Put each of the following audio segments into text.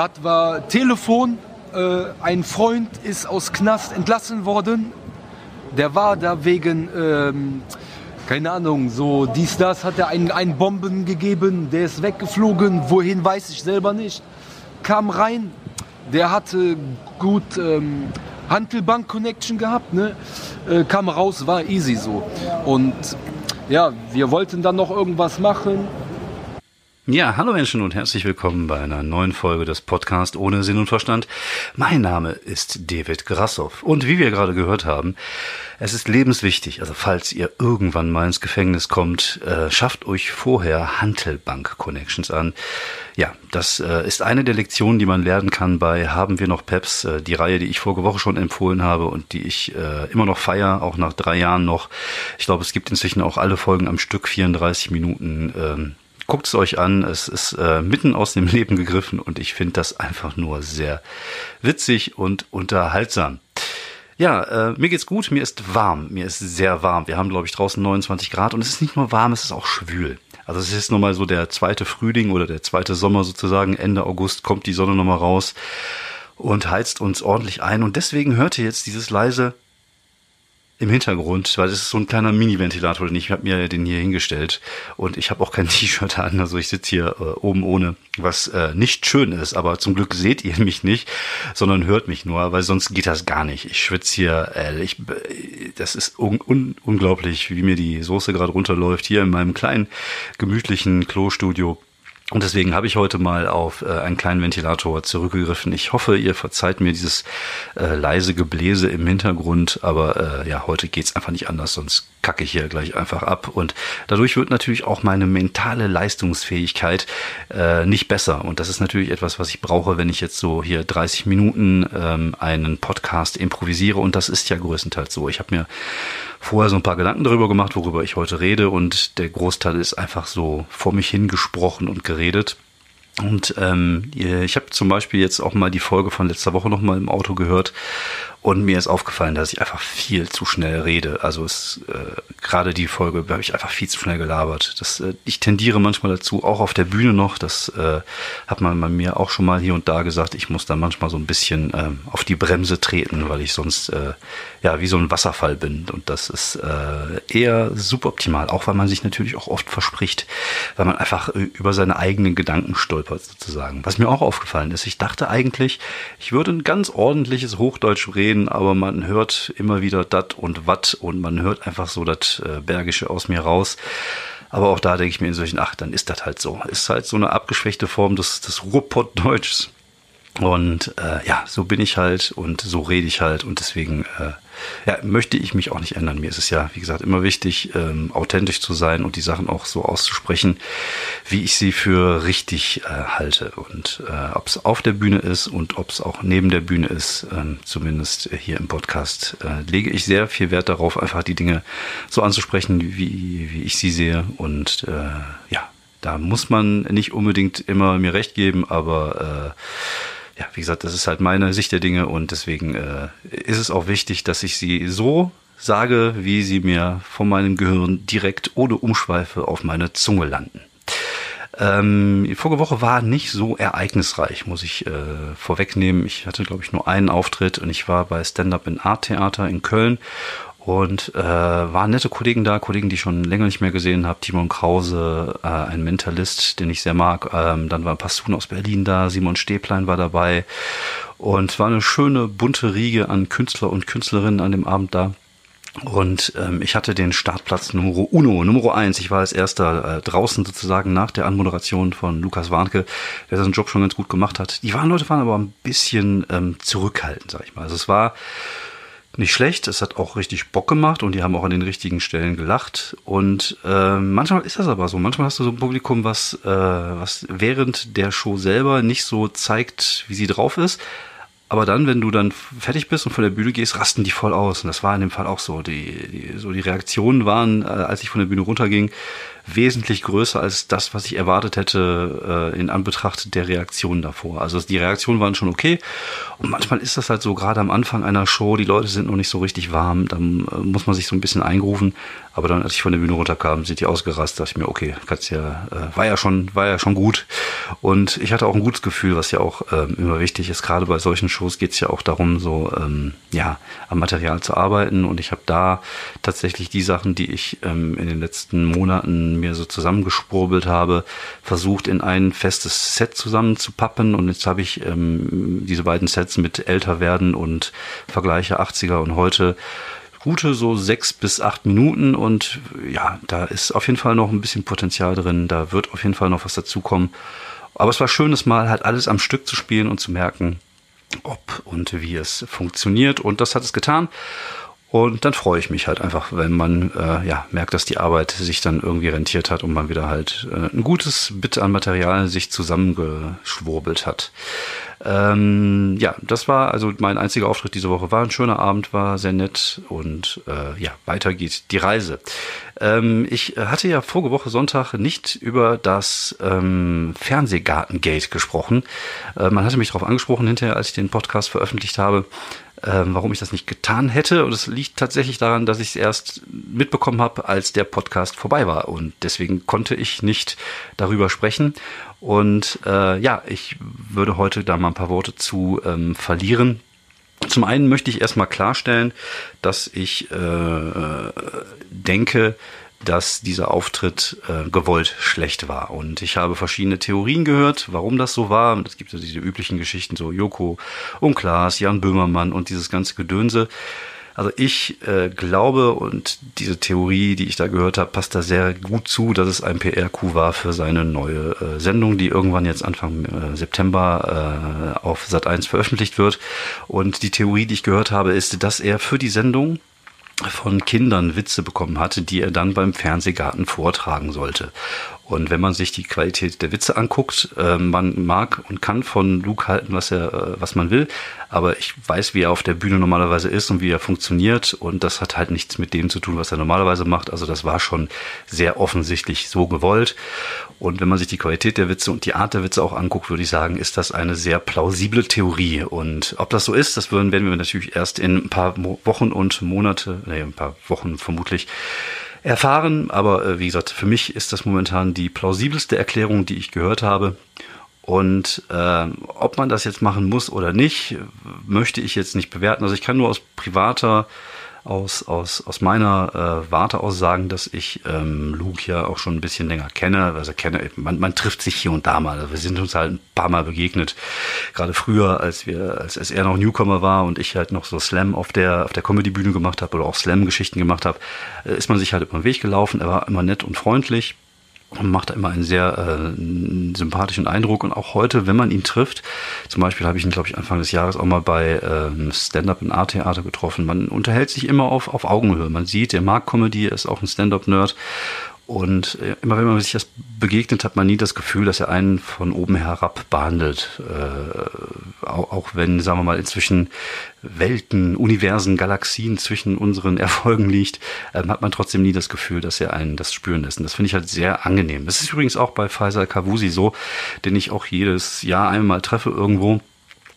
Gerade war Telefon, äh, ein Freund ist aus Knast entlassen worden. Der war da wegen, ähm, keine Ahnung, so dies, das, hat er einen, einen Bomben gegeben, der ist weggeflogen, wohin weiß ich selber nicht. Kam rein, der hatte gut ähm, Handelbank-Connection gehabt, ne? Äh, kam raus, war easy so. Und ja, wir wollten dann noch irgendwas machen. Ja, hallo Menschen und herzlich willkommen bei einer neuen Folge des Podcasts ohne Sinn und Verstand. Mein Name ist David Grassoff und wie wir gerade gehört haben, es ist lebenswichtig, also falls ihr irgendwann mal ins Gefängnis kommt, äh, schafft euch vorher Hantelbank-Connections an. Ja, das äh, ist eine der Lektionen, die man lernen kann bei Haben wir noch Peps, äh, die Reihe, die ich vorige Woche schon empfohlen habe und die ich äh, immer noch feier, auch nach drei Jahren noch. Ich glaube, es gibt inzwischen auch alle Folgen am Stück, 34 Minuten. Ähm, Guckt es euch an, es ist äh, mitten aus dem Leben gegriffen und ich finde das einfach nur sehr witzig und unterhaltsam. Ja, äh, mir geht's gut, mir ist warm, mir ist sehr warm. Wir haben, glaube ich, draußen 29 Grad und es ist nicht nur warm, es ist auch schwül. Also es ist nochmal so der zweite Frühling oder der zweite Sommer sozusagen. Ende August kommt die Sonne nochmal raus und heizt uns ordentlich ein. Und deswegen hört ihr jetzt dieses leise im Hintergrund, weil das ist so ein kleiner Mini-Ventilator, den ich habe mir den hier hingestellt. Und ich habe auch kein T-Shirt an, also ich sitze hier äh, oben ohne, was äh, nicht schön ist, aber zum Glück seht ihr mich nicht, sondern hört mich nur, weil sonst geht das gar nicht. Ich schwitze hier, äh, ich, das ist un un unglaublich, wie mir die Soße gerade runterläuft. Hier in meinem kleinen gemütlichen Klostudio und deswegen habe ich heute mal auf äh, einen kleinen Ventilator zurückgegriffen. Ich hoffe, ihr verzeiht mir dieses äh, leise Gebläse im Hintergrund, aber äh, ja, heute geht's einfach nicht anders, sonst kacke ich hier gleich einfach ab. Und dadurch wird natürlich auch meine mentale Leistungsfähigkeit äh, nicht besser. Und das ist natürlich etwas, was ich brauche, wenn ich jetzt so hier 30 Minuten ähm, einen Podcast improvisiere. Und das ist ja größtenteils so. Ich habe mir vorher so ein paar Gedanken darüber gemacht, worüber ich heute rede und der Großteil ist einfach so vor mich hingesprochen und geredet. Und ähm, ich habe zum Beispiel jetzt auch mal die Folge von letzter Woche noch mal im Auto gehört und mir ist aufgefallen, dass ich einfach viel zu schnell rede. Also es äh, gerade die Folge habe ich einfach viel zu schnell gelabert. Das, äh, ich tendiere manchmal dazu, auch auf der Bühne noch. Das äh, hat man bei mir auch schon mal hier und da gesagt. Ich muss da manchmal so ein bisschen ähm, auf die Bremse treten, weil ich sonst äh, ja wie so ein Wasserfall bin. Und das ist äh, eher suboptimal, auch weil man sich natürlich auch oft verspricht, weil man einfach äh, über seine eigenen Gedanken stolpert sozusagen. Was mir auch aufgefallen ist, ich dachte eigentlich, ich würde ein ganz ordentliches Hochdeutsch reden reden, aber man hört immer wieder dat und wat und man hört einfach so das äh, Bergische aus mir raus. Aber auch da denke ich mir in solchen, ach, dann ist das halt so. Ist halt so eine abgeschwächte Form des, des Ruhrpottdeutschs. Und äh, ja, so bin ich halt und so rede ich halt und deswegen äh, ja, möchte ich mich auch nicht ändern. Mir ist es ja, wie gesagt, immer wichtig, ähm, authentisch zu sein und die Sachen auch so auszusprechen, wie ich sie für richtig äh, halte. Und äh, ob es auf der Bühne ist und ob es auch neben der Bühne ist, ähm, zumindest hier im Podcast, äh, lege ich sehr viel Wert darauf, einfach die Dinge so anzusprechen, wie, wie ich sie sehe. Und äh, ja, da muss man nicht unbedingt immer mir recht geben, aber äh, ja, wie gesagt, das ist halt meine Sicht der Dinge und deswegen äh, ist es auch wichtig, dass ich sie so sage, wie sie mir von meinem Gehirn direkt ohne Umschweife auf meine Zunge landen. Ähm, die vorige Woche war nicht so ereignisreich, muss ich äh, vorwegnehmen. Ich hatte, glaube ich, nur einen Auftritt und ich war bei Stand-Up in Art Theater in Köln und äh, waren nette Kollegen da, Kollegen, die ich schon länger nicht mehr gesehen habe. Timon Krause, äh, ein Mentalist, den ich sehr mag. Ähm, dann war Passun aus Berlin da, Simon Stäblein war dabei. Und war eine schöne, bunte Riege an Künstler und Künstlerinnen an dem Abend da. Und ähm, ich hatte den Startplatz Nummer Uno, Nummer eins. Ich war als erster äh, draußen sozusagen nach der Anmoderation von Lukas Warnke, der seinen Job schon ganz gut gemacht hat. Die waren Leute waren aber ein bisschen ähm, zurückhaltend, sag ich mal. Also es war nicht schlecht. Es hat auch richtig Bock gemacht und die haben auch an den richtigen Stellen gelacht. Und äh, manchmal ist das aber so. Manchmal hast du so ein Publikum, was, äh, was während der Show selber nicht so zeigt, wie sie drauf ist, Aber dann, wenn du dann fertig bist und von der Bühne gehst, rasten die voll aus. Und das war in dem Fall auch so. Die, die, so die Reaktionen waren, äh, als ich von der Bühne runterging, wesentlich größer als das, was ich erwartet hätte äh, in Anbetracht der Reaktionen davor. Also die Reaktionen waren schon okay. Und manchmal ist das halt so, gerade am Anfang einer Show, die Leute sind noch nicht so richtig warm, dann äh, muss man sich so ein bisschen eingrufen. Aber dann, als ich von der Bühne runterkam, sind die ausgerastet, dachte ich mir, okay, kannst ja, äh, war ja schon, war ja schon gut. Und ich hatte auch ein gutes Gefühl, was ja auch ähm, immer wichtig ist. Gerade bei solchen Shows geht es ja auch darum, so ähm, ja, am Material zu arbeiten. Und ich habe da tatsächlich die Sachen, die ich ähm, in den letzten Monaten mir so zusammengespurbelt habe, versucht in ein festes Set zusammenzupappen. Und jetzt habe ich ähm, diese beiden Sets mit älter werden und Vergleiche 80er und heute gute so sechs bis acht Minuten und ja, da ist auf jeden Fall noch ein bisschen Potenzial drin. Da wird auf jeden Fall noch was dazukommen. Aber es war schön, das mal halt alles am Stück zu spielen und zu merken, ob und wie es funktioniert. Und das hat es getan. Und dann freue ich mich halt einfach, wenn man äh, ja merkt, dass die Arbeit sich dann irgendwie rentiert hat und man wieder halt äh, ein gutes Bit an Material sich zusammengeschwurbelt hat. Ähm, ja, das war also mein einziger Auftritt diese Woche. War ein schöner Abend, war sehr nett und äh, ja, weiter geht die Reise. Ähm, ich hatte ja vorige Woche Sonntag nicht über das ähm, Fernsehgartengate gesprochen. Äh, man hatte mich darauf angesprochen hinterher, als ich den Podcast veröffentlicht habe ähm, warum ich das nicht getan hätte. Und es liegt tatsächlich daran, dass ich es erst mitbekommen habe, als der Podcast vorbei war. Und deswegen konnte ich nicht darüber sprechen. Und äh, ja, ich würde heute da mal ein paar Worte zu ähm, verlieren. Zum einen möchte ich erstmal klarstellen, dass ich äh, denke, dass dieser Auftritt äh, gewollt schlecht war. Und ich habe verschiedene Theorien gehört, warum das so war. Es gibt ja diese üblichen Geschichten, so Joko und Klaas, Jan Böhmermann und dieses ganze Gedönse. Also ich äh, glaube und diese Theorie, die ich da gehört habe, passt da sehr gut zu, dass es ein PR-Coup war für seine neue äh, Sendung, die irgendwann jetzt Anfang äh, September äh, auf Sat1 veröffentlicht wird. Und die Theorie, die ich gehört habe, ist, dass er für die Sendung von Kindern Witze bekommen hatte, die er dann beim Fernsehgarten vortragen sollte. Und wenn man sich die Qualität der Witze anguckt, äh, man mag und kann von Luke halten, was er, äh, was man will, aber ich weiß, wie er auf der Bühne normalerweise ist und wie er funktioniert und das hat halt nichts mit dem zu tun, was er normalerweise macht. Also das war schon sehr offensichtlich so gewollt. Und wenn man sich die Qualität der Witze und die Art der Witze auch anguckt, würde ich sagen, ist das eine sehr plausible Theorie. Und ob das so ist, das werden wir natürlich erst in ein paar Wochen und Monate, nee, ein paar Wochen vermutlich erfahren. Aber äh, wie gesagt, für mich ist das momentan die plausibelste Erklärung, die ich gehört habe. Und äh, ob man das jetzt machen muss oder nicht, möchte ich jetzt nicht bewerten. Also ich kann nur aus privater aus, aus, aus meiner äh, Warte aus sagen, dass ich ähm, Luke ja auch schon ein bisschen länger kenne. Also kenne, man, man trifft sich hier und da mal. Wir sind uns halt ein paar Mal begegnet. Gerade früher, als wir, als, als er noch Newcomer war und ich halt noch so Slam auf der, auf der Comedy-Bühne gemacht habe oder auch Slam-Geschichten gemacht habe, äh, ist man sich halt über den Weg gelaufen. Er war immer nett und freundlich und macht da immer einen sehr äh, sympathischen Eindruck. Und auch heute, wenn man ihn trifft, zum Beispiel habe ich ihn, glaube ich, Anfang des Jahres auch mal bei ähm, Stand-Up in Art Theater getroffen. Man unterhält sich immer auf, auf Augenhöhe. Man sieht, der mag Comedy, ist auch ein Stand-Up-Nerd und äh, immer wenn man sich das begegnet, hat man nie das Gefühl, dass er einen von oben herab behandelt. Äh, auch, auch, wenn, sagen wir mal, inzwischen Welten, Universen, Galaxien zwischen unseren Erfolgen liegt, äh, hat man trotzdem nie das Gefühl, dass er einen das spüren lässt. Und das finde ich halt sehr angenehm. Das ist übrigens auch bei Faisal Kavusi so, den ich auch jedes Jahr einmal treffe irgendwo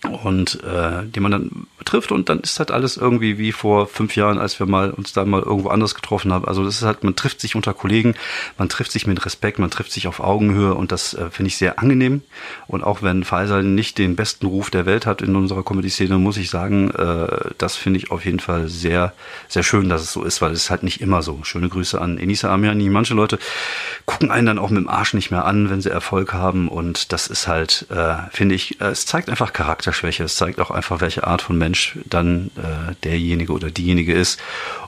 und äh, die man dann trifft und dann ist halt alles irgendwie wie vor fünf Jahren, als wir mal uns dann mal irgendwo anders getroffen haben. Also das ist halt, man trifft sich unter Kollegen, man trifft sich mit Respekt, man trifft sich auf Augenhöhe und das äh, finde ich sehr angenehm. Und auch wenn Faisal nicht den besten Ruf der Welt hat in unserer Comedy-Szene, muss ich sagen, äh, das finde ich auf jeden Fall sehr, sehr schön, dass es so ist, weil es ist halt nicht immer so. Schöne Grüße an Enisa Amiani. Manche Leute gucken einen dann auch mit dem Arsch nicht mehr an, wenn sie Erfolg haben und das ist halt, äh, finde ich, äh, es zeigt einfach Charakter Charakterschwäche. Es zeigt auch einfach, welche Art von Mensch dann äh, derjenige oder diejenige ist.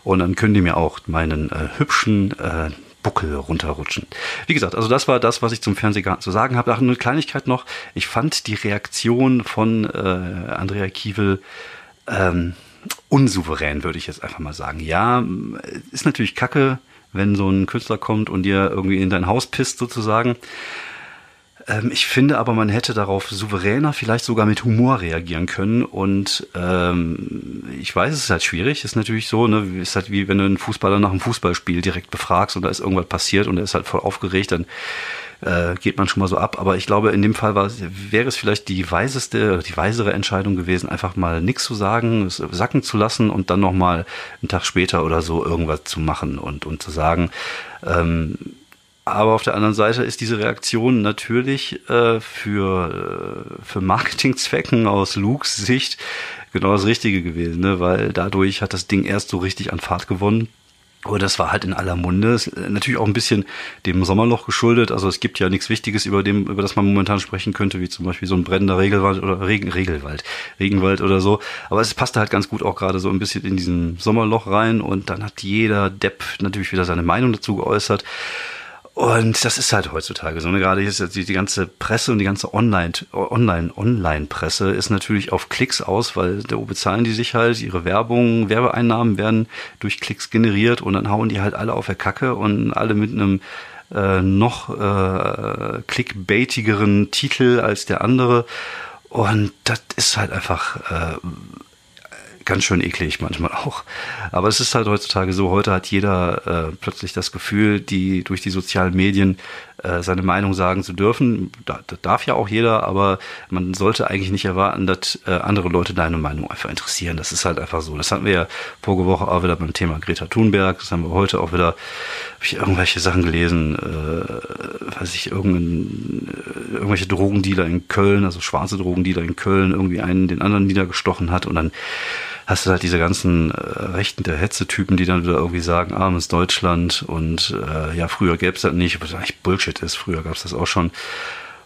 Und dann können die mir auch meinen äh, hübschen äh, Buckel runterrutschen. Wie gesagt, also das war das, was ich zum Fernsehgarten zu sagen habe. Ach, eine Kleinigkeit noch. Ich fand die Reaktion von äh, Andrea Kiewel ähm, unsouverän, würde ich jetzt einfach mal sagen. Ja, ist natürlich kacke, wenn so ein Künstler kommt und dir irgendwie in dein Haus pisst sozusagen. Ähm, ich finde aber, man hätte darauf souveräner, vielleicht sogar mit Humor reagieren können. Und ähm, ich weiß, es ist halt schwierig. Ist natürlich so, ne, ist halt wie wenn du einen Fußballer nach einem Fußballspiel direkt befragst und da ist irgendwas passiert und er ist halt voll aufgeregt, dann äh, geht man schon mal so ab. Aber ich glaube, in dem Fall war, wäre es vielleicht die weiseste, die weisere Entscheidung gewesen, einfach mal nichts zu sagen, es sacken zu lassen und dann nochmal einen Tag später oder so irgendwas zu machen und, und zu sagen, ähm, aber auf der anderen Seite ist diese Reaktion natürlich äh, für, äh, für Marketingzwecken aus Lukes Sicht genau das Richtige gewesen, ne? weil dadurch hat das Ding erst so richtig an Fahrt gewonnen. Aber das war halt in aller Munde. Ist äh, natürlich auch ein bisschen dem Sommerloch geschuldet. Also es gibt ja nichts Wichtiges, über dem, über das man momentan sprechen könnte, wie zum Beispiel so ein brennender Regelwald oder Regen, Regelwald, Regenwald oder so. Aber es passte halt ganz gut auch gerade so ein bisschen in diesen Sommerloch rein und dann hat jeder Depp natürlich wieder seine Meinung dazu geäußert. Und das ist halt heutzutage so. Ne? Gerade hier ist die, die ganze Presse und die ganze Online, Online, Online-Presse ist natürlich auf Klicks aus, weil da bezahlen die sich halt, ihre Werbung, Werbeeinnahmen werden durch Klicks generiert und dann hauen die halt alle auf der Kacke und alle mit einem äh, noch äh, clickbaitigeren Titel als der andere. Und das ist halt einfach äh, ganz schön eklig manchmal auch. Aber es ist halt heutzutage so, heute hat jeder äh, plötzlich das Gefühl, die durch die sozialen Medien äh, seine Meinung sagen zu dürfen. Da, das darf ja auch jeder, aber man sollte eigentlich nicht erwarten, dass äh, andere Leute deine Meinung einfach interessieren. Das ist halt einfach so. Das hatten wir ja vorige Woche auch wieder beim Thema Greta Thunberg. Das haben wir heute auch wieder, habe ich irgendwelche Sachen gelesen, äh, weiß ich, irgendein, äh, irgendwelche Drogendealer in Köln, also schwarze Drogendealer in Köln, irgendwie einen den anderen niedergestochen hat und dann hast du halt diese ganzen äh, Rechten der Hetze-Typen, die dann wieder irgendwie sagen, armes Deutschland und äh, ja, früher gäbe es das nicht, was eigentlich Bullshit ist, früher gab es das auch schon.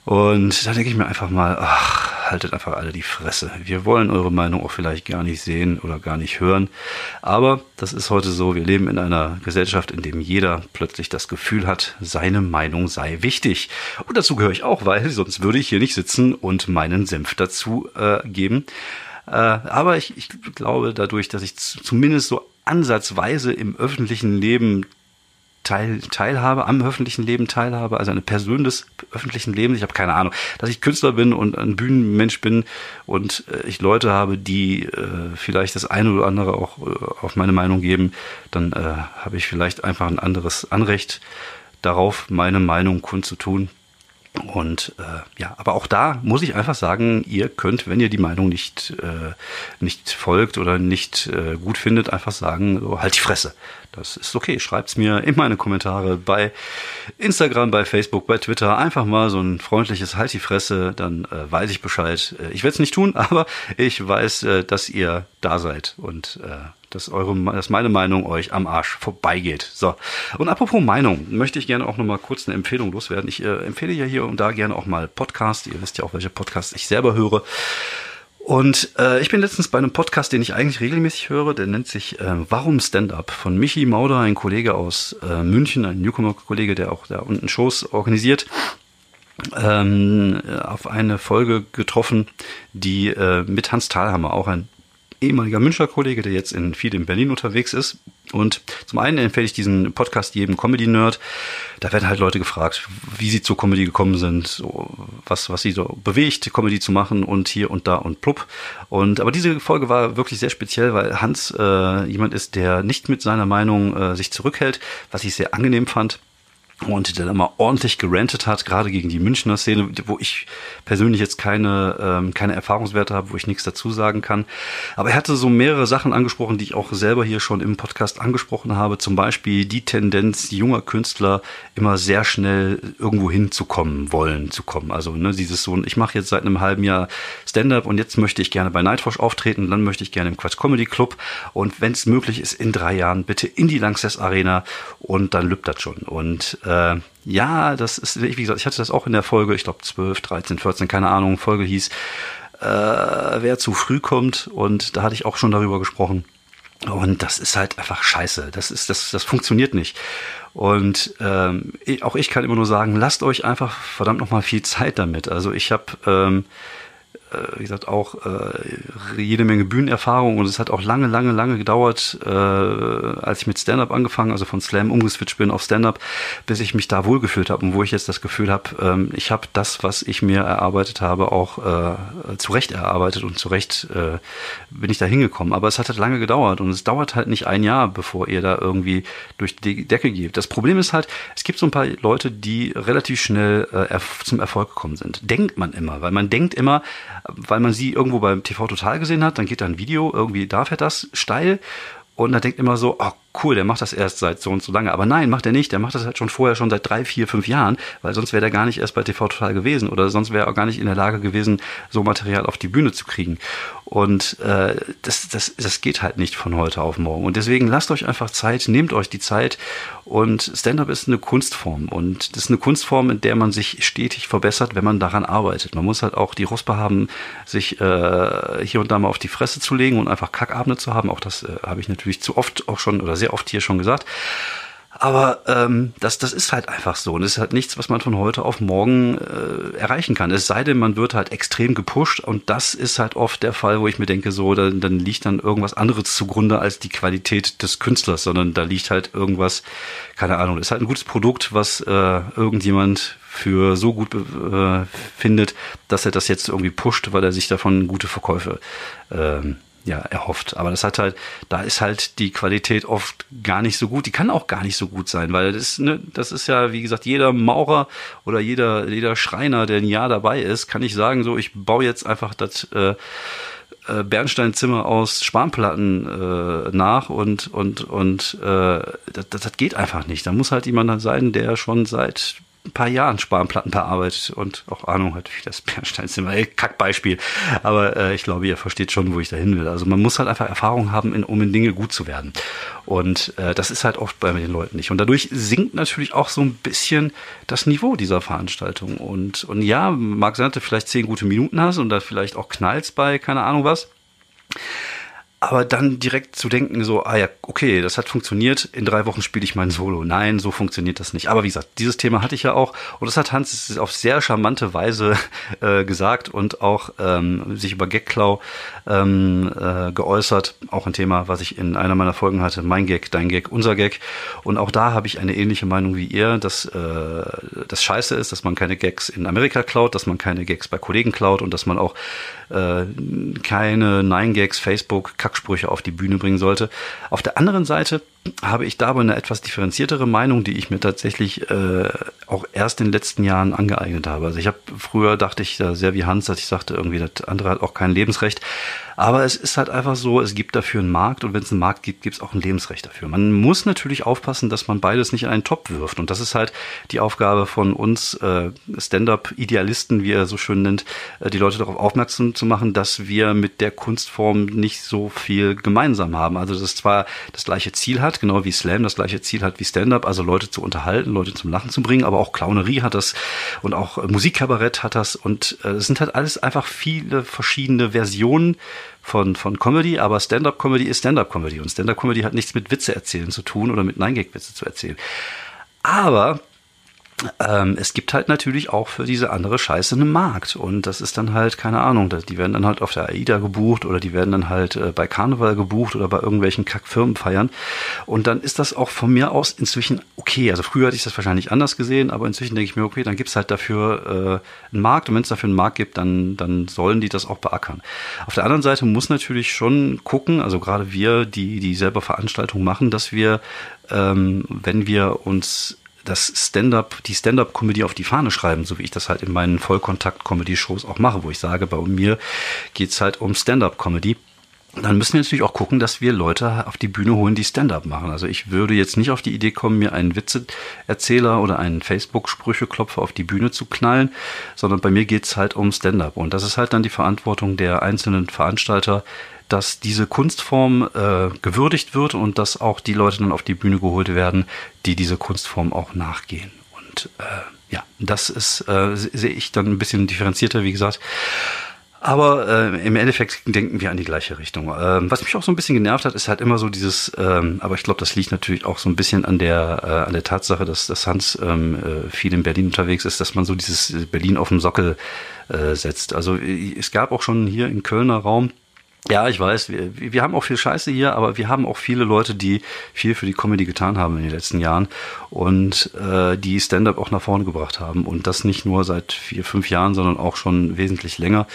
Und da denke ich mir einfach mal, ach, haltet einfach alle die Fresse. Wir wollen eure Meinung auch vielleicht gar nicht sehen oder gar nicht hören. Aber das ist heute so, wir leben in einer Gesellschaft, in dem jeder plötzlich das Gefühl hat, seine Meinung sei wichtig. Und dazu gehöre ich auch, weil sonst würde ich hier nicht sitzen und meinen Senf dazu äh, geben. Äh, aber ich, ich glaube, dadurch, dass ich zumindest so ansatzweise im öffentlichen Leben teil, teilhabe, am öffentlichen Leben teilhabe, also eine Person des öffentlichen Lebens. Ich habe keine Ahnung, dass ich Künstler bin und ein Bühnenmensch bin und äh, ich Leute habe, die äh, vielleicht das eine oder andere auch äh, auf meine Meinung geben, dann äh, habe ich vielleicht einfach ein anderes Anrecht darauf, meine Meinung kundzutun. Und äh, ja, aber auch da muss ich einfach sagen, ihr könnt, wenn ihr die Meinung nicht, äh, nicht folgt oder nicht äh, gut findet, einfach sagen, so, halt die Fresse. Das ist okay. Schreibt's mir in meine Kommentare bei Instagram, bei Facebook, bei Twitter. Einfach mal so ein freundliches Halt die Fresse, dann äh, weiß ich Bescheid. Äh, ich werde es nicht tun, aber ich weiß, äh, dass ihr da seid und äh, dass eure, dass meine Meinung euch am Arsch vorbeigeht. So. Und apropos Meinung, möchte ich gerne auch nochmal kurz eine Empfehlung loswerden. Ich äh, empfehle ja hier und da gerne auch mal Podcasts. Ihr wisst ja auch, welche Podcasts ich selber höre. Und äh, ich bin letztens bei einem Podcast, den ich eigentlich regelmäßig höre, der nennt sich äh, Warum Stand-Up von Michi Mauder, ein Kollege aus äh, München, ein Newcomer-Kollege, der auch da unten Shows organisiert. Ähm, auf eine Folge getroffen, die äh, mit Hans Thalhammer, auch ein ehemaliger Münchner Kollege, der jetzt in viel in Berlin unterwegs ist. Und zum einen empfehle ich diesen Podcast jedem Comedy-Nerd. Da werden halt Leute gefragt, wie sie zur Comedy gekommen sind, was, was sie so bewegt, Comedy zu machen und hier und da und plupp. Und aber diese Folge war wirklich sehr speziell, weil Hans äh, jemand ist, der nicht mit seiner Meinung äh, sich zurückhält, was ich sehr angenehm fand und der dann mal ordentlich gerantet hat, gerade gegen die Münchner Szene, wo ich persönlich jetzt keine, ähm, keine Erfahrungswerte habe, wo ich nichts dazu sagen kann. Aber er hatte so mehrere Sachen angesprochen, die ich auch selber hier schon im Podcast angesprochen habe. Zum Beispiel die Tendenz junger Künstler immer sehr schnell irgendwo hinzukommen wollen, zu kommen. Also ne, dieses so, ich mache jetzt seit einem halben Jahr Stand-up und jetzt möchte ich gerne bei Nightwash auftreten, dann möchte ich gerne im Quatsch Comedy Club und wenn es möglich ist, in drei Jahren bitte in die Lanxess Arena und dann lübt das schon. Und äh, ja, das ist, wie gesagt, ich hatte das auch in der Folge, ich glaube 12, 13, 14, keine Ahnung, Folge hieß, äh, wer zu früh kommt und da hatte ich auch schon darüber gesprochen. Und das ist halt einfach scheiße. Das ist, das, das funktioniert nicht. Und ähm, auch ich kann immer nur sagen, lasst euch einfach verdammt nochmal viel Zeit damit. Also ich habe ähm, äh, wie gesagt, auch äh, jede Menge Bühnenerfahrung und es hat auch lange, lange, lange gedauert, äh, als ich mit Stand-Up angefangen, also von Slam umgeswitcht bin auf Stand-Up, bis ich mich da wohlgefühlt habe und wo ich jetzt das Gefühl habe, ähm, ich habe das, was ich mir erarbeitet habe, auch äh, zurecht erarbeitet und zurecht äh, bin ich da hingekommen. Aber es hat halt lange gedauert und es dauert halt nicht ein Jahr, bevor ihr da irgendwie durch die Decke geht. Das Problem ist halt, es gibt so ein paar Leute, die relativ schnell äh, zum Erfolg gekommen sind. Denkt man immer, weil man denkt immer, weil man sie irgendwo beim TV Total gesehen hat, dann geht da ein Video, irgendwie da fährt das steil. Und da denkt immer so, oh cool, der macht das erst seit so und so lange. Aber nein, macht er nicht. Der macht das halt schon vorher, schon seit drei, vier, fünf Jahren, weil sonst wäre der gar nicht erst bei TV Total gewesen oder sonst wäre er auch gar nicht in der Lage gewesen, so Material auf die Bühne zu kriegen. Und äh, das, das, das geht halt nicht von heute auf morgen. Und deswegen lasst euch einfach Zeit, nehmt euch die Zeit. Und Stand-up ist eine Kunstform. Und das ist eine Kunstform, in der man sich stetig verbessert, wenn man daran arbeitet. Man muss halt auch die Ruspe haben, sich äh, hier und da mal auf die Fresse zu legen und einfach Kackabende zu haben. Auch das äh, habe ich natürlich zu oft auch schon oder sehr oft hier schon gesagt. Aber ähm, das, das ist halt einfach so. Und es ist halt nichts, was man von heute auf morgen äh, erreichen kann. Es sei denn, man wird halt extrem gepusht. Und das ist halt oft der Fall, wo ich mir denke, so, dann, dann liegt dann irgendwas anderes zugrunde als die Qualität des Künstlers, sondern da liegt halt irgendwas, keine Ahnung, ist halt ein gutes Produkt, was äh, irgendjemand für so gut äh, findet, dass er das jetzt irgendwie pusht, weil er sich davon gute Verkäufe ähm, ja, erhofft. Aber das hat halt, da ist halt die Qualität oft gar nicht so gut. Die kann auch gar nicht so gut sein, weil das, ne, das ist ja, wie gesagt, jeder Maurer oder jeder, jeder Schreiner, der ein Jahr dabei ist, kann ich sagen, so, ich baue jetzt einfach das, äh, äh Bernsteinzimmer aus Spanplatten äh, nach und und und äh, das, das geht einfach nicht. Da muss halt jemand sein, der schon seit ein paar Jahren Spanplatten bearbeitet und auch Ahnung hat, wie das Bernsteinzimmer, ey, Kackbeispiel. Aber äh, ich glaube, ihr versteht schon, wo ich da hin will. Also man muss halt einfach Erfahrung haben, in, um in Dinge gut zu werden. Und äh, das ist halt oft bei den Leuten nicht. Und dadurch sinkt natürlich auch so ein bisschen das Niveau dieser Veranstaltung. Und, und ja, mag sein, dass du vielleicht zehn gute Minuten hast und da vielleicht auch knallst bei keine Ahnung was. Aber dann direkt zu denken, so, ah ja, okay, das hat funktioniert, in drei Wochen spiele ich mein Solo. Nein, so funktioniert das nicht. Aber wie gesagt, dieses Thema hatte ich ja auch und das hat Hans auf sehr charmante Weise äh, gesagt und auch ähm, sich über Gagklau ähm, äh, geäußert. Auch ein Thema, was ich in einer meiner Folgen hatte, mein Gag, dein Gag, unser Gag. Und auch da habe ich eine ähnliche Meinung wie ihr, dass äh, das scheiße ist, dass man keine Gags in Amerika klaut, dass man keine Gags bei Kollegen klaut und dass man auch äh, keine Nine-Gags, Facebook, Kacksprüche auf die Bühne bringen sollte. Auf der anderen Seite habe ich dabei eine etwas differenziertere Meinung, die ich mir tatsächlich äh, auch erst in den letzten Jahren angeeignet habe. Also ich habe früher dachte ich da sehr wie Hans, dass ich sagte, irgendwie das andere hat auch kein Lebensrecht. Aber es ist halt einfach so, es gibt dafür einen Markt und wenn es einen Markt gibt, gibt es auch ein Lebensrecht dafür. Man muss natürlich aufpassen, dass man beides nicht in einen Topf wirft. Und das ist halt die Aufgabe von uns äh, Stand-up-Idealisten, wie er so schön nennt, äh, die Leute darauf aufmerksam zu machen, dass wir mit der Kunstform nicht so viel gemeinsam haben. Also dass es zwar das gleiche Ziel hat, genau wie Slam das gleiche Ziel hat wie Stand-up, also Leute zu unterhalten, Leute zum Lachen zu bringen, aber auch Clownerie hat das und auch äh, Musikkabarett hat das und äh, es sind halt alles einfach viele verschiedene Versionen von, von Comedy, aber Stand-up-Comedy ist Stand-up-Comedy und Stand-up-Comedy hat nichts mit Witze erzählen zu tun oder mit Nein-Gag-Witze zu erzählen. Aber ähm, es gibt halt natürlich auch für diese andere Scheiße einen Markt. Und das ist dann halt, keine Ahnung, die werden dann halt auf der AIDA gebucht oder die werden dann halt äh, bei Karneval gebucht oder bei irgendwelchen Kackfirmen feiern. Und dann ist das auch von mir aus inzwischen okay. Also früher hatte ich das wahrscheinlich anders gesehen, aber inzwischen denke ich mir, okay, dann gibt es halt dafür äh, einen Markt. Und wenn es dafür einen Markt gibt, dann, dann sollen die das auch beackern. Auf der anderen Seite muss natürlich schon gucken, also gerade wir, die, die selber Veranstaltungen machen, dass wir ähm, wenn wir uns das Stand-up, die Stand-up-Comedy auf die Fahne schreiben, so wie ich das halt in meinen Vollkontakt-Comedy-Shows auch mache, wo ich sage, bei mir geht's halt um Stand-up-Comedy dann müssen wir natürlich auch gucken, dass wir Leute auf die Bühne holen, die Stand-up machen. Also ich würde jetzt nicht auf die Idee kommen, mir einen Witzeerzähler oder einen Facebook-Sprücheklopfer auf die Bühne zu knallen, sondern bei mir geht's halt um Stand-up. Und das ist halt dann die Verantwortung der einzelnen Veranstalter, dass diese Kunstform äh, gewürdigt wird und dass auch die Leute dann auf die Bühne geholt werden, die diese Kunstform auch nachgehen. Und äh, ja, das ist, äh, sehe ich dann ein bisschen differenzierter, wie gesagt. Aber äh, im Endeffekt denken wir an die gleiche Richtung. Ähm, was mich auch so ein bisschen genervt hat, ist halt immer so dieses, ähm, aber ich glaube, das liegt natürlich auch so ein bisschen an der, äh, an der Tatsache, dass, dass Hans ähm, äh, viel in Berlin unterwegs ist, dass man so dieses Berlin auf dem Sockel äh, setzt. Also äh, es gab auch schon hier im Kölner Raum ja, ich weiß, wir, wir haben auch viel Scheiße hier, aber wir haben auch viele Leute, die viel für die Comedy getan haben in den letzten Jahren und äh, die Stand-up auch nach vorne gebracht haben. Und das nicht nur seit vier, fünf Jahren, sondern auch schon wesentlich länger.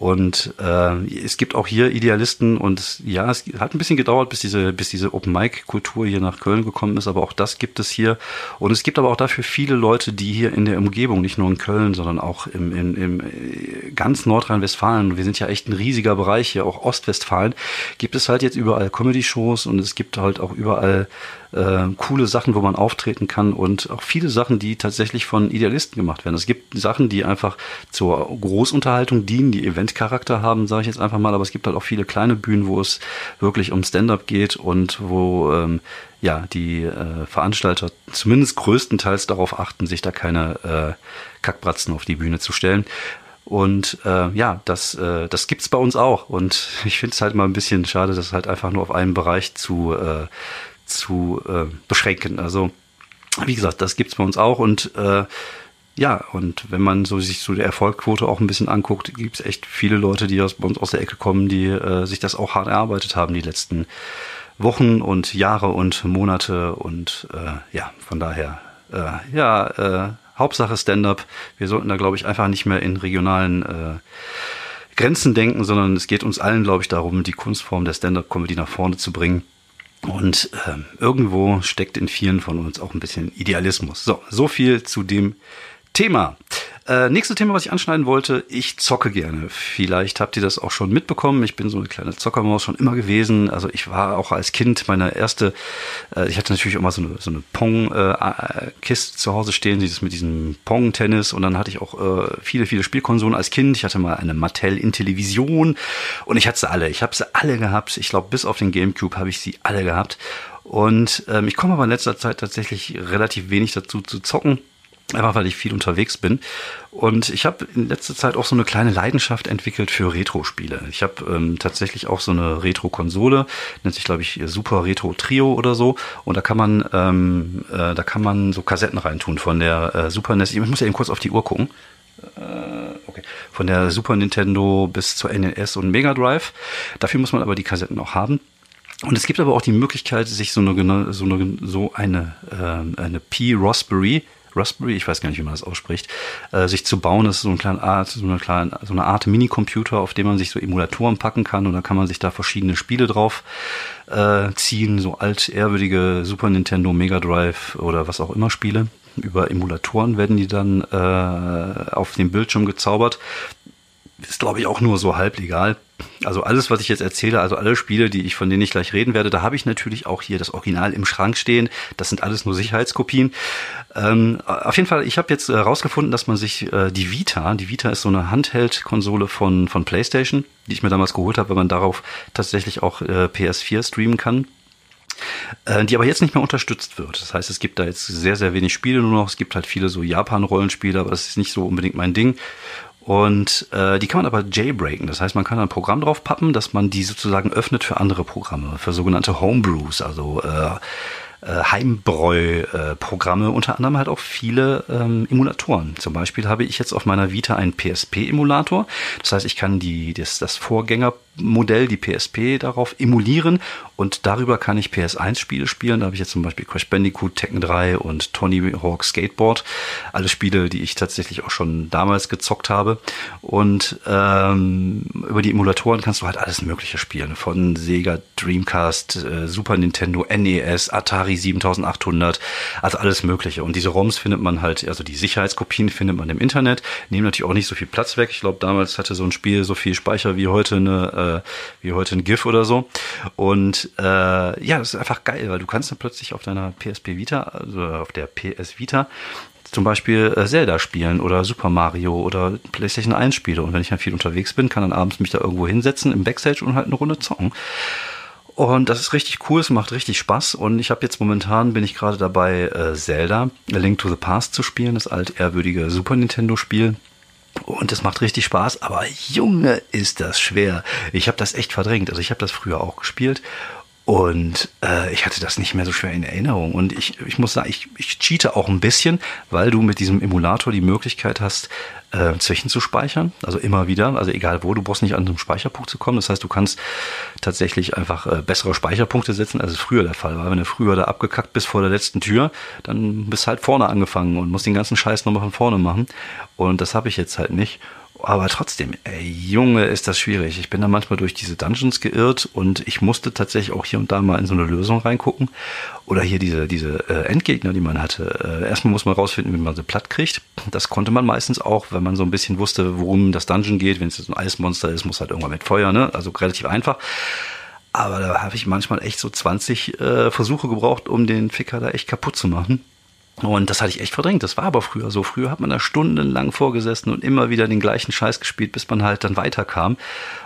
Und äh, es gibt auch hier Idealisten und ja, es hat ein bisschen gedauert, bis diese, bis diese Open-Mic-Kultur hier nach Köln gekommen ist, aber auch das gibt es hier. Und es gibt aber auch dafür viele Leute, die hier in der Umgebung, nicht nur in Köln, sondern auch im, im, im äh, ganz Nordrhein-Westfalen, wir sind ja echt ein riesiger Bereich hier, auch Ostwestfalen, gibt es halt jetzt überall Comedy-Shows und es gibt halt auch überall äh, coole Sachen, wo man auftreten kann und auch viele Sachen, die tatsächlich von Idealisten gemacht werden. Es gibt Sachen, die einfach zur Großunterhaltung dienen, die Eventcharakter haben, sage ich jetzt einfach mal, aber es gibt halt auch viele kleine Bühnen, wo es wirklich um Stand-up geht und wo ähm, ja die äh, Veranstalter zumindest größtenteils darauf achten, sich da keine äh, Kackbratzen auf die Bühne zu stellen. Und äh, ja, das, äh, das gibt's bei uns auch. Und ich finde es halt mal ein bisschen schade, dass halt einfach nur auf einen Bereich zu, äh, zu äh, beschränken. Also wie gesagt, das gibt's bei uns auch und äh, ja, und wenn man so sich so die Erfolgquote auch ein bisschen anguckt, gibt's echt viele Leute, die aus, bei uns aus der Ecke kommen, die äh, sich das auch hart erarbeitet haben die letzten Wochen und Jahre und Monate und äh, ja, von daher äh, ja, äh, Hauptsache Stand-up. Wir sollten da glaube ich einfach nicht mehr in regionalen äh, Grenzen denken, sondern es geht uns allen glaube ich darum, die Kunstform der Stand-up-Comedy nach vorne zu bringen und äh, irgendwo steckt in vielen von uns auch ein bisschen Idealismus. So, so viel zu dem Thema. Äh, nächstes Thema, was ich anschneiden wollte, ich zocke gerne. Vielleicht habt ihr das auch schon mitbekommen. Ich bin so eine kleine Zockermaus schon immer gewesen. Also ich war auch als Kind meine erste, äh, ich hatte natürlich mal so eine, so eine Pong-Kiste äh, zu Hause stehen, dieses mit diesem Pong-Tennis. Und dann hatte ich auch äh, viele, viele Spielkonsolen als Kind. Ich hatte mal eine Mattel Intellivision und ich hatte sie alle. Ich habe sie alle gehabt. Ich glaube, bis auf den Gamecube habe ich sie alle gehabt. Und ähm, ich komme aber in letzter Zeit tatsächlich relativ wenig dazu zu zocken. Einfach weil ich viel unterwegs bin. Und ich habe in letzter Zeit auch so eine kleine Leidenschaft entwickelt für Retro-Spiele. Ich habe ähm, tatsächlich auch so eine Retro-Konsole, nennt sich, glaube ich, Super Retro Trio oder so. Und da kann man, ähm, äh, da kann man so Kassetten reintun von der äh, Super NES. Ich muss ja eben kurz auf die Uhr gucken. Äh, okay. Von der Super Nintendo bis zur NES und Mega Drive. Dafür muss man aber die Kassetten auch haben. Und es gibt aber auch die Möglichkeit, sich so eine, so eine, so eine, äh, eine P-Raspberry Raspberry, ich weiß gar nicht, wie man das ausspricht, äh, sich zu bauen. Das ist so, ein kleine Art, so eine kleine, so eine Art Minicomputer, auf dem man sich so Emulatoren packen kann und da kann man sich da verschiedene Spiele drauf äh, ziehen, so altehrwürdige Super Nintendo, Mega Drive oder was auch immer Spiele. Über Emulatoren werden die dann äh, auf dem Bildschirm gezaubert. Ist, glaube ich, auch nur so halb legal. Also alles, was ich jetzt erzähle, also alle Spiele, die ich, von denen ich gleich reden werde, da habe ich natürlich auch hier das Original im Schrank stehen. Das sind alles nur Sicherheitskopien. Ähm, auf jeden Fall, ich habe jetzt herausgefunden, äh, dass man sich äh, die Vita, die Vita ist so eine Handheld-Konsole von, von PlayStation, die ich mir damals geholt habe, weil man darauf tatsächlich auch äh, PS4 streamen kann äh, die aber jetzt nicht mehr unterstützt wird. Das heißt, es gibt da jetzt sehr, sehr wenig Spiele nur noch. Es gibt halt viele so Japan-Rollenspiele, aber das ist nicht so unbedingt mein Ding. Und äh, die kann man aber jailbreaken. Das heißt, man kann ein Programm drauf pappen, dass man die sozusagen öffnet für andere Programme, für sogenannte Homebrews, also äh, äh, Heimbräu-Programme, unter anderem halt auch viele ähm, Emulatoren. Zum Beispiel habe ich jetzt auf meiner Vita einen PSP-Emulator. Das heißt, ich kann die, das, das Vorgängermodell, die PSP, darauf emulieren und darüber kann ich PS1-Spiele spielen. Da habe ich jetzt zum Beispiel Crash Bandicoot, Tekken 3 und Tony Hawk Skateboard. Alle Spiele, die ich tatsächlich auch schon damals gezockt habe. Und ähm, über die Emulatoren kannst du halt alles Mögliche spielen. Von Sega, Dreamcast, äh, Super Nintendo, NES, Atari 7800, also alles Mögliche. Und diese ROMs findet man halt, also die Sicherheitskopien findet man im Internet, nehmen natürlich auch nicht so viel Platz weg. Ich glaube, damals hatte so ein Spiel so viel Speicher wie heute eine, äh, wie heute ein GIF oder so. Und äh, ja, das ist einfach geil, weil du kannst dann plötzlich auf deiner PSP Vita, also auf der PS Vita, zum Beispiel äh, Zelda spielen oder Super Mario oder PlayStation 1 Spiele. Und wenn ich dann viel unterwegs bin, kann dann abends mich da irgendwo hinsetzen im Backstage und halt eine Runde zocken. Und das ist richtig cool, es macht richtig Spaß. Und ich habe jetzt momentan, bin ich gerade dabei, äh, Zelda, A Link to the Past zu spielen, das altehrwürdige Super Nintendo-Spiel. Und es macht richtig Spaß, aber Junge, ist das schwer. Ich habe das echt verdrängt. Also ich habe das früher auch gespielt und äh, ich hatte das nicht mehr so schwer in Erinnerung. Und ich, ich muss sagen, ich, ich cheate auch ein bisschen, weil du mit diesem Emulator die Möglichkeit hast, äh, zwischenzuspeichern. Also immer wieder, also egal wo, du brauchst nicht an einem Speicherpunkt zu kommen. Das heißt, du kannst tatsächlich einfach äh, bessere Speicherpunkte setzen, als es früher der Fall war. Wenn du früher da abgekackt bist vor der letzten Tür, dann bist halt vorne angefangen und musst den ganzen Scheiß nochmal von vorne machen. Und das habe ich jetzt halt nicht. Aber trotzdem, ey, Junge, ist das schwierig. Ich bin da manchmal durch diese Dungeons geirrt und ich musste tatsächlich auch hier und da mal in so eine Lösung reingucken. Oder hier diese, diese äh, Endgegner, die man hatte. Äh, erstmal muss man rausfinden, wie man sie platt kriegt. Das konnte man meistens auch, wenn man so ein bisschen wusste, worum das Dungeon geht. Wenn es ein Eismonster ist, muss halt irgendwann mit Feuer, ne? Also relativ einfach. Aber da habe ich manchmal echt so 20 äh, Versuche gebraucht, um den Ficker da echt kaputt zu machen. Und das hatte ich echt verdrängt. Das war aber früher so. Früher hat man da stundenlang vorgesessen und immer wieder den gleichen Scheiß gespielt, bis man halt dann weiterkam.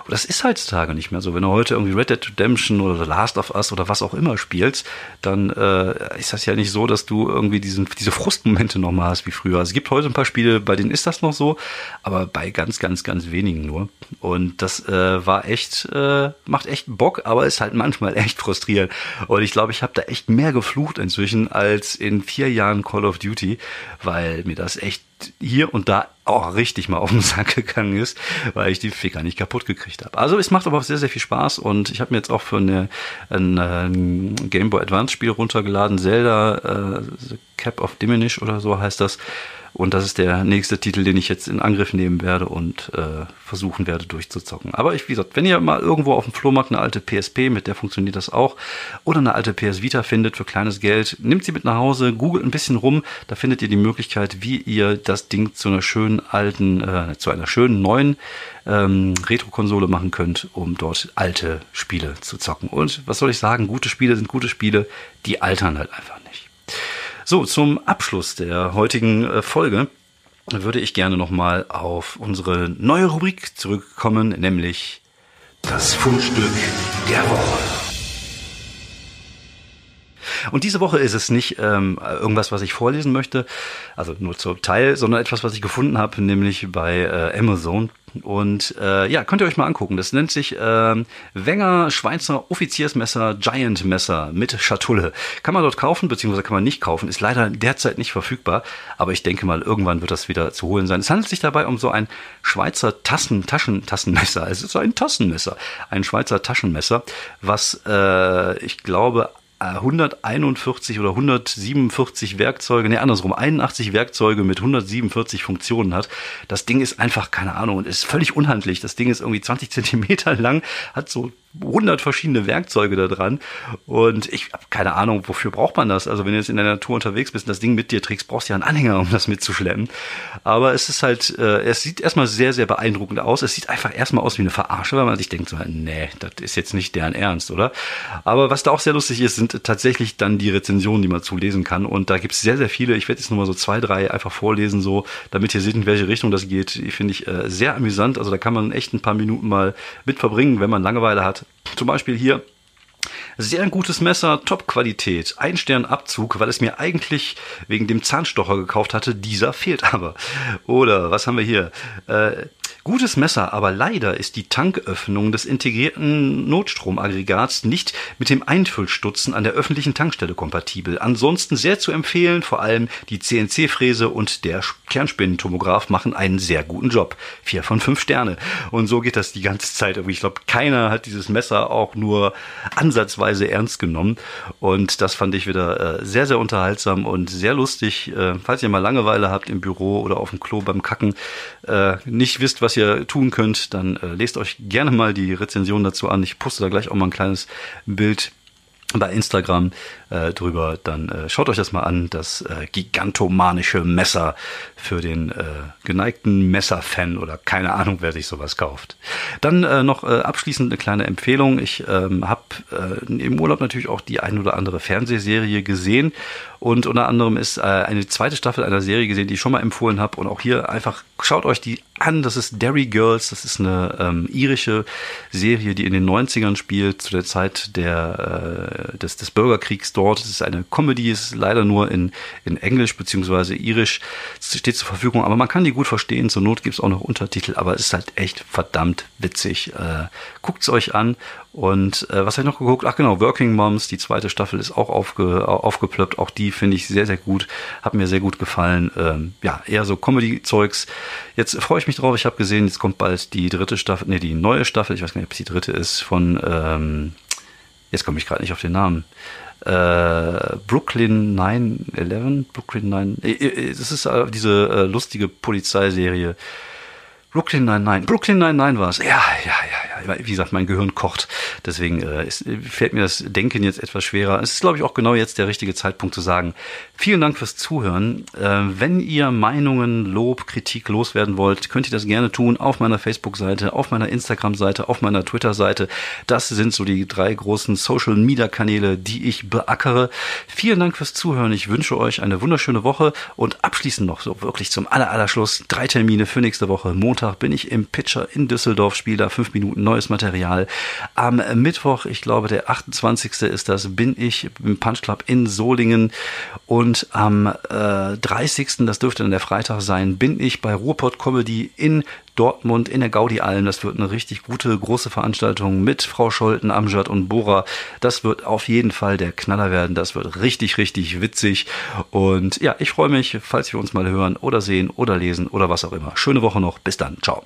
Und das ist heutzutage nicht mehr so. Wenn du heute irgendwie Red Dead Redemption oder The Last of Us oder was auch immer spielst, dann äh, ist das ja nicht so, dass du irgendwie diesen, diese Frustmomente nochmal hast wie früher. Also es gibt heute ein paar Spiele, bei denen ist das noch so, aber bei ganz, ganz, ganz wenigen nur. Und das äh, war echt, äh, macht echt Bock, aber ist halt manchmal echt frustrierend. Und ich glaube, ich habe da echt mehr geflucht inzwischen als in vier Jahren Call of Duty, weil mir das echt hier und da auch richtig mal auf den Sack gegangen ist, weil ich die Ficker nicht kaputt gekriegt habe. Also es macht aber auch sehr, sehr viel Spaß und ich habe mir jetzt auch für eine, ein, ein Game Boy Advance Spiel runtergeladen, Zelda äh, Cap of Diminish oder so heißt das. Und das ist der nächste Titel, den ich jetzt in Angriff nehmen werde und äh, versuchen werde durchzuzocken. Aber ich, wie gesagt, wenn ihr mal irgendwo auf dem Flohmarkt eine alte PSP, mit der funktioniert das auch, oder eine alte PS Vita findet für kleines Geld, nimmt sie mit nach Hause, googelt ein bisschen rum, da findet ihr die Möglichkeit, wie ihr das Ding zu einer schönen alten, äh, zu einer schönen neuen ähm, Retro-Konsole machen könnt, um dort alte Spiele zu zocken. Und was soll ich sagen, gute Spiele sind gute Spiele, die altern halt einfach nicht. So, zum Abschluss der heutigen äh, Folge würde ich gerne nochmal auf unsere neue Rubrik zurückkommen, nämlich das Fundstück der Woche. Und diese Woche ist es nicht ähm, irgendwas, was ich vorlesen möchte, also nur zum Teil, sondern etwas, was ich gefunden habe, nämlich bei äh, Amazon. Und äh, ja, könnt ihr euch mal angucken. Das nennt sich äh, Wenger Schweizer Offiziersmesser Giant Messer mit Schatulle. Kann man dort kaufen, beziehungsweise kann man nicht kaufen. Ist leider derzeit nicht verfügbar, aber ich denke mal, irgendwann wird das wieder zu holen sein. Es handelt sich dabei um so ein Schweizer Tassen, Taschen, Tassenmesser. Es ist ein Tassenmesser, ein Schweizer Taschenmesser, was äh, ich glaube 141 oder 147 Werkzeuge, ne, andersrum, 81 Werkzeuge mit 147 Funktionen hat. Das Ding ist einfach, keine Ahnung, und ist völlig unhandlich. Das Ding ist irgendwie 20 Zentimeter lang, hat so 100 verschiedene Werkzeuge da dran. Und ich habe keine Ahnung, wofür braucht man das? Also wenn du jetzt in der Natur unterwegs bist und das Ding mit dir trägst, brauchst du ja einen Anhänger, um das mitzuschleppen. Aber es ist halt, äh, es sieht erstmal sehr, sehr beeindruckend aus. Es sieht einfach erstmal aus wie eine Verarsche, weil man sich denkt so, nee, das ist jetzt nicht deren Ernst, oder? Aber was da auch sehr lustig ist, sind tatsächlich dann die Rezensionen, die man zulesen kann. Und da gibt es sehr, sehr viele. Ich werde jetzt nur mal so zwei, drei einfach vorlesen, so, damit ihr seht, in welche Richtung das geht. Finde ich äh, sehr amüsant. Also da kann man echt ein paar Minuten mal mit verbringen, wenn man Langeweile hat. Zum Beispiel hier sehr gutes Messer, Top-Qualität. Ein Stern Abzug, weil es mir eigentlich wegen dem Zahnstocher gekauft hatte. Dieser fehlt aber. Oder was haben wir hier? Äh, Gutes Messer, aber leider ist die Tanköffnung des integrierten Notstromaggregats nicht mit dem Einfüllstutzen an der öffentlichen Tankstelle kompatibel. Ansonsten sehr zu empfehlen, vor allem die CNC-Fräse und der Kernspinnentomograph machen einen sehr guten Job. Vier von fünf Sterne. Und so geht das die ganze Zeit. Ich glaube, keiner hat dieses Messer auch nur ansatzweise ernst genommen. Und das fand ich wieder äh, sehr, sehr unterhaltsam und sehr lustig. Äh, falls ihr mal Langeweile habt im Büro oder auf dem Klo beim Kacken, äh, nicht wisst, was ihr tun könnt, dann äh, lest euch gerne mal die Rezension dazu an. Ich poste da gleich auch mal ein kleines Bild bei Instagram äh, drüber, dann äh, schaut euch das mal an, das äh, gigantomanische Messer für den äh, geneigten Messerfan oder keine Ahnung, wer sich sowas kauft. Dann äh, noch äh, abschließend eine kleine Empfehlung. Ich ähm, habe im Urlaub natürlich auch die ein oder andere Fernsehserie gesehen und unter anderem ist eine zweite Staffel einer Serie gesehen, die ich schon mal empfohlen habe und auch hier einfach schaut euch die an. Das ist Derry Girls, das ist eine ähm, irische Serie, die in den 90ern spielt, zu der Zeit der des, des Bürgerkriegs dort. Es ist eine Comedy, es ist leider nur in, in Englisch beziehungsweise Irisch, es steht zur Verfügung, aber man kann die gut verstehen. Zur Not gibt es auch noch Untertitel, aber es ist halt echt verdammt witzig. Äh, Guckt es euch an und äh, was habe ich noch geguckt? Ach genau, Working Moms, die zweite Staffel ist auch aufge, aufgeplöppt. Auch die finde ich sehr, sehr gut. Hat mir sehr gut gefallen. Ähm, ja, eher so Comedy-Zeugs. Jetzt freue ich mich drauf. Ich habe gesehen, jetzt kommt bald die dritte Staffel, nee, die neue Staffel. Ich weiß gar nicht, ob es die dritte ist von, ähm, jetzt komme ich gerade nicht auf den Namen. Äh, Brooklyn 9-11, Brooklyn 9, äh, äh, das ist äh, diese äh, lustige Polizeiserie. Brooklyn 99. Brooklyn 99 war es. Ja, ja, ja, ja. Wie gesagt, mein Gehirn kocht. Deswegen äh, ist, fällt mir das Denken jetzt etwas schwerer. Es ist, glaube ich, auch genau jetzt der richtige Zeitpunkt zu sagen, vielen Dank fürs Zuhören. Äh, wenn ihr Meinungen, Lob, Kritik loswerden wollt, könnt ihr das gerne tun auf meiner Facebook-Seite, auf meiner Instagram-Seite, auf meiner Twitter-Seite. Das sind so die drei großen Social-Media-Kanäle, die ich beackere. Vielen Dank fürs Zuhören. Ich wünsche euch eine wunderschöne Woche und abschließend noch so wirklich zum aller, aller Schluss drei Termine für nächste Woche. Montag Montag bin ich im Pitcher in Düsseldorf, spiele da fünf Minuten neues Material. Am Mittwoch, ich glaube der 28. ist das, bin ich im Punch Club in Solingen und am äh, 30. das dürfte dann der Freitag sein, bin ich bei Ruhrpott Comedy in Dortmund in der Gaudi Alm. Das wird eine richtig gute, große Veranstaltung mit Frau Scholten, Amjad und Bora. Das wird auf jeden Fall der Knaller werden. Das wird richtig, richtig witzig. Und ja, ich freue mich, falls wir uns mal hören oder sehen oder lesen oder was auch immer. Schöne Woche noch. Bis dann. Ciao.